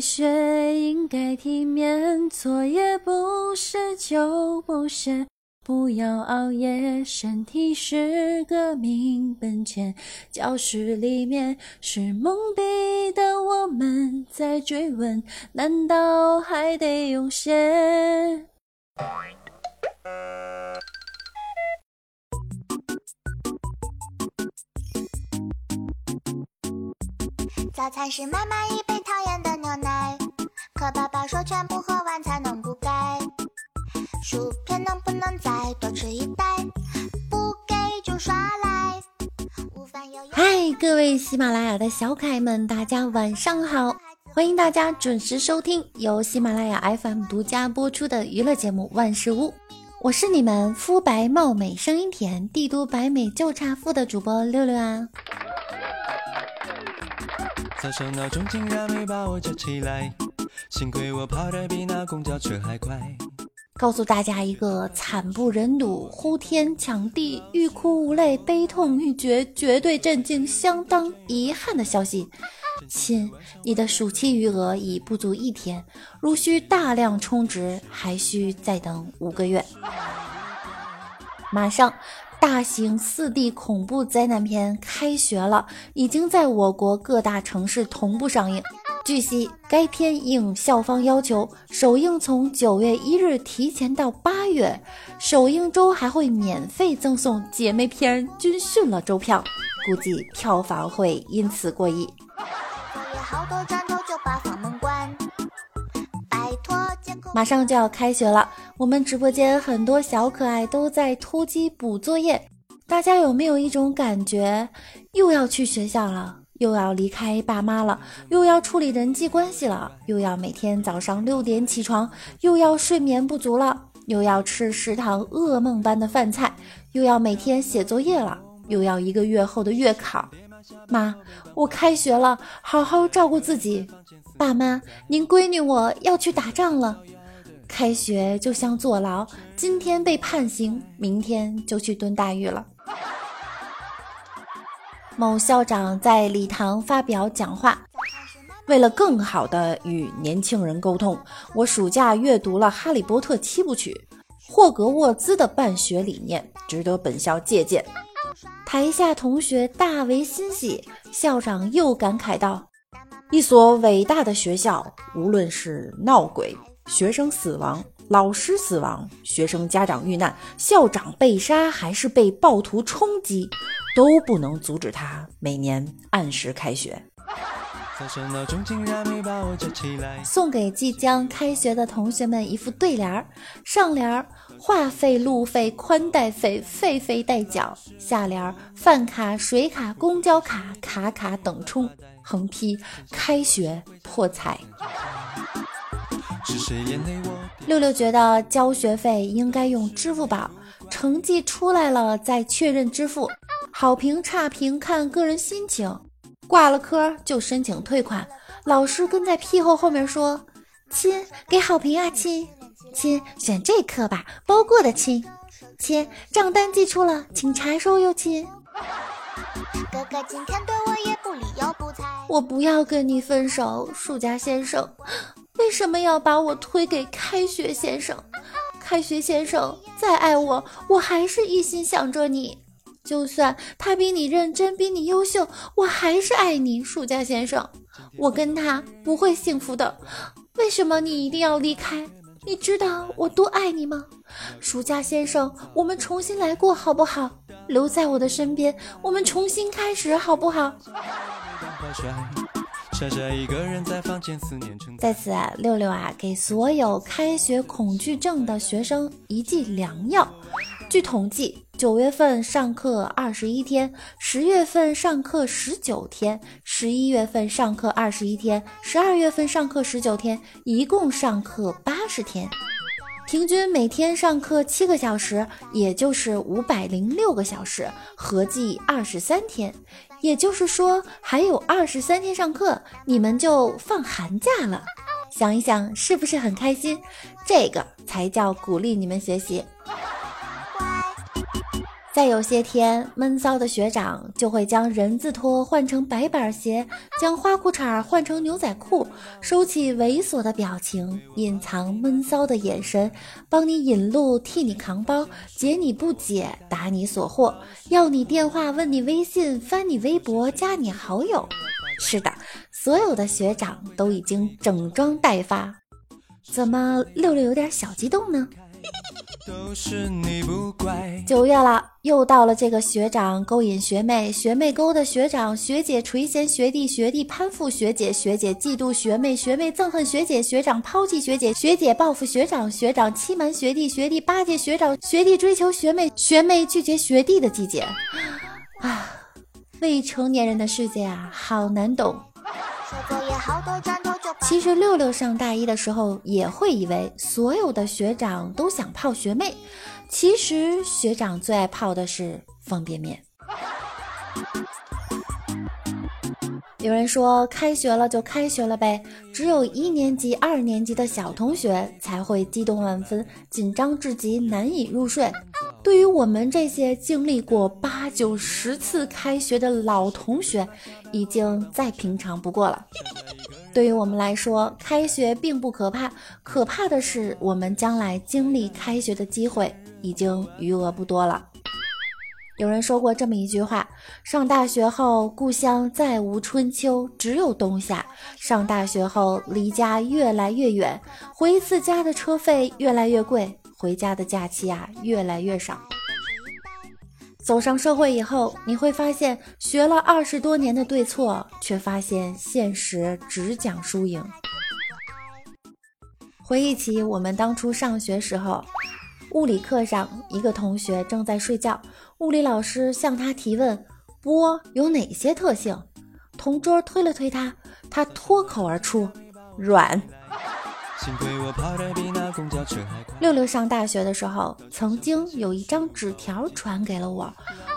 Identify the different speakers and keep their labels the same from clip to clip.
Speaker 1: 学，应该体面，作业不是就不是。不要熬夜，身体是革命本钱。教室里面是懵逼的我们在追问，难道还得用写？
Speaker 2: 早餐是妈妈一，可爸爸说全部喝完才能补钙。薯片能不能再多吃一袋？不给就耍赖。
Speaker 1: 嗨，各位喜马拉雅的小可爱们，大家晚上好！欢迎大家准时收听由喜马拉雅 FM 独家播出的娱乐节目《万事屋》，我是你们肤白貌美、声音甜、帝都白美就差富的主播六六啊。早上闹钟竟然没把我叫起来，幸亏我跑得比那公交车还快。告诉大家一个惨不忍睹、呼天抢地、欲哭无泪、悲痛欲绝、绝对震惊、相当遗憾的消息，亲，你的暑期余额已不足一天，如需大量充值，还需再等五个月。马上，大型四 D 恐怖灾难片开学了，已经在我国各大城市同步上映。据悉，该片应校方要求，首映从九月一日提前到八月，首映周还会免费赠送姐妹片《军训》了周票，估计票房会因此过亿。马上就要开学了，我们直播间很多小可爱都在突击补作业，大家有没有一种感觉，又要去学校了？又要离开爸妈了，又要处理人际关系了，又要每天早上六点起床，又要睡眠不足了，又要吃食堂噩梦般的饭菜，又要每天写作业了，又要一个月后的月考。妈，我开学了，好好照顾自己。爸妈，您闺女我要去打仗了。开学就像坐牢，今天被判刑，明天就去蹲大狱了。某校长在礼堂发表讲话，为了更好的与年轻人沟通，我暑假阅读了《哈利波特》七部曲，霍格沃兹的办学理念值得本校借鉴。台下同学大为欣喜，校长又感慨道：“一所伟大的学校，无论是闹鬼、学生死亡。”老师死亡，学生家长遇难，校长被杀，还是被暴徒冲击，都不能阻止他每年按时开学。送给即将开学的同学们一副对联儿：上联儿话费、路费、宽带费，费费代缴；下联儿饭卡、水卡、公交卡，卡卡等充。横批：开学破财。六六觉得交学费应该用支付宝，成绩出来了再确认支付，好评差评看个人心情，挂了科就申请退款。老师跟在屁后后面说：“亲，给好评啊，亲，亲选这科吧，包过的亲，亲账单寄出了，请查收哟，亲。”哥哥今天对我也不理又不睬，我不要跟你分手，暑假先生。为什么要把我推给开学先生？开学先生再爱我，我还是一心想着你。就算他比你认真，比你优秀，我还是爱你。暑假先生，我跟他不会幸福的。为什么你一定要离开？你知道我多爱你吗？暑假先生，我们重新来过好不好？留在我的身边，我们重新开始好不好？在此啊，六六啊，给所有开学恐惧症的学生一剂良药。据统计，九月份上课二十一天，十月份上课十九天，十一月份上课二十一天，十二月份上课十九天，一共上课八十天。平均每天上课七个小时，也就是五百零六个小时，合计二十三天。也就是说，还有二十三天上课，你们就放寒假了。想一想，是不是很开心？这个才叫鼓励你们学习。再有些天，闷骚的学长就会将人字拖换成白板鞋，将花裤衩换成牛仔裤，收起猥琐的表情，隐藏闷骚的眼神，帮你引路，替你扛包，解你不解，答你所惑，要你电话，问你微信，翻你微博，加你好友。是的，所有的学长都已经整装待发。怎么，六六有点小激动呢？九月了，又到了这个学长勾引学妹，学妹勾的学长，学姐垂涎学弟，学弟攀附学姐，学姐嫉妒学妹，学妹憎恨学姐，学长抛弃学姐，学姐报复学长，学长欺瞒学弟，学弟巴结学长，学弟追求学妹，学妹拒绝学弟的季节。啊，未成年人的世界啊，好难懂。其实六六上大一的时候也会以为所有的学长都想泡学妹，其实学长最爱泡的是方便面。有人说开学了就开学了呗，只有一年级、二年级的小同学才会激动万分、紧张至极、难以入睡。对于我们这些经历过八九十次开学的老同学，已经再平常不过了。对于我们来说，开学并不可怕，可怕的是我们将来经历开学的机会已经余额不多了。有人说过这么一句话：上大学后，故乡再无春秋，只有冬夏；上大学后，离家越来越远，回一次家的车费越来越贵，回家的假期啊越来越少。走上社会以后，你会发现学了二十多年的对错，却发现现实只讲输赢。回忆起我们当初上学时候，物理课上一个同学正在睡觉，物理老师向他提问：波有哪些特性？同桌推了推他，他脱口而出：软。六六上大学的时候，曾经有一张纸条传给了我，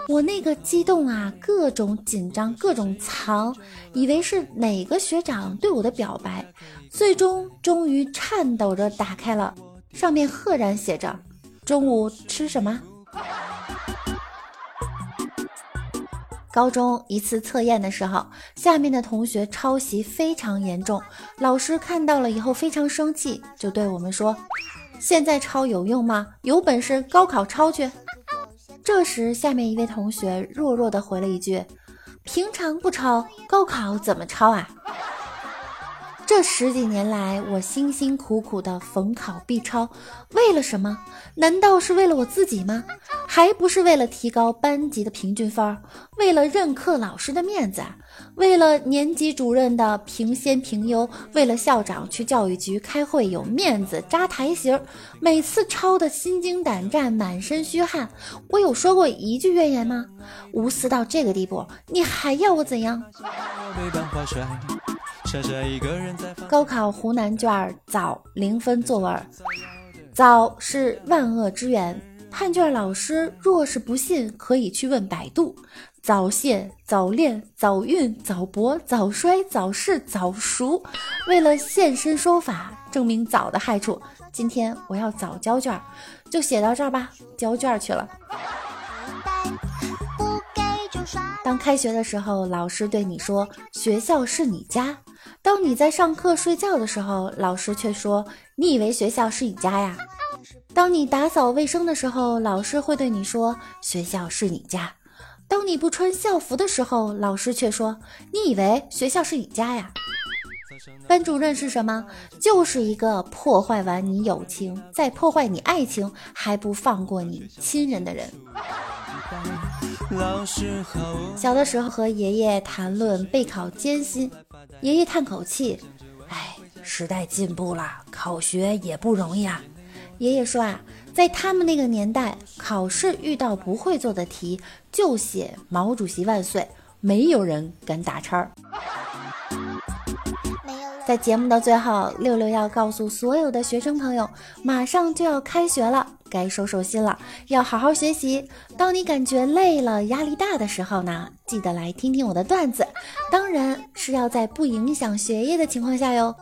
Speaker 1: 我那个激动啊，各种紧张，各种藏，以为是哪个学长对我的表白，最终终于颤抖着打开了，上面赫然写着：“中午吃什么？”高中一次测验的时候，下面的同学抄袭非常严重，老师看到了以后非常生气，就对我们说：“现在抄有用吗？有本事高考抄去。”这时，下面一位同学弱弱的回了一句：“平常不抄，高考怎么抄啊？”这十几年来，我辛辛苦苦的逢考必抄，为了什么？难道是为了我自己吗？还不是为了提高班级的平均分，为了任课老师的面子，为了年级主任的评先评优，为了校长去教育局开会有面子扎台型，每次抄的心惊胆战，满身虚汗。我有说过一句怨言吗？无私到这个地步，你还要我怎样？高考湖南卷早零分作文，早是万恶之源。判卷老师若是不信，可以去问百度。早泄、早恋、早孕、早搏、早衰、早逝、早熟。为了现身说法，证明早的害处，今天我要早交卷，就写到这儿吧。交卷去了。当开学的时候，老师对你说：“学校是你家。”当你在上课睡觉的时候，老师却说：“你以为学校是你家呀？”当你打扫卫生的时候，老师会对你说：“学校是你家。”当你不穿校服的时候，老师却说：“你以为学校是你家呀？”班主任是什么？就是一个破坏完你友情，再破坏你爱情，还不放过你亲人的人。小的时候和爷爷谈论备考艰辛。爷爷叹口气：“哎，时代进步了，考学也不容易啊。”爷爷说：“啊，在他们那个年代，考试遇到不会做的题，就写‘毛主席万岁’，没有人敢打叉儿。”在节目的最后，六六要告诉所有的学生朋友，马上就要开学了，该收收心了，要好好学习。当你感觉累了、压力大的时候呢，记得来听听我的段子，当然是要在不影响学业的情况下哟。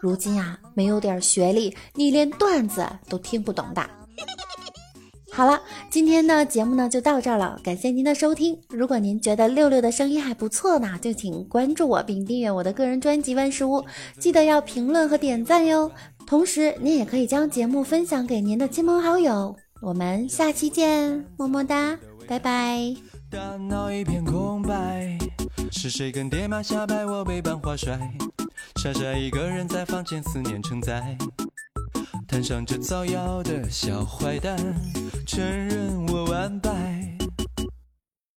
Speaker 1: 如今啊，没有点学历，你连段子都听不懂的。好了，今天的节目呢就到这儿了，感谢您的收听。如果您觉得六六的声音还不错呢，就请关注我并订阅我的个人专辑《万事屋》，记得要评论和点赞哟。同时，您也可以将节目分享给您的亲朋好友。我们下期见，么么哒，拜拜。大脑一片空白，是谁跟爹妈下拜我背板花摔？傻傻一个人在房间思念成灾。摊上这造谣的小坏蛋，承认我完败。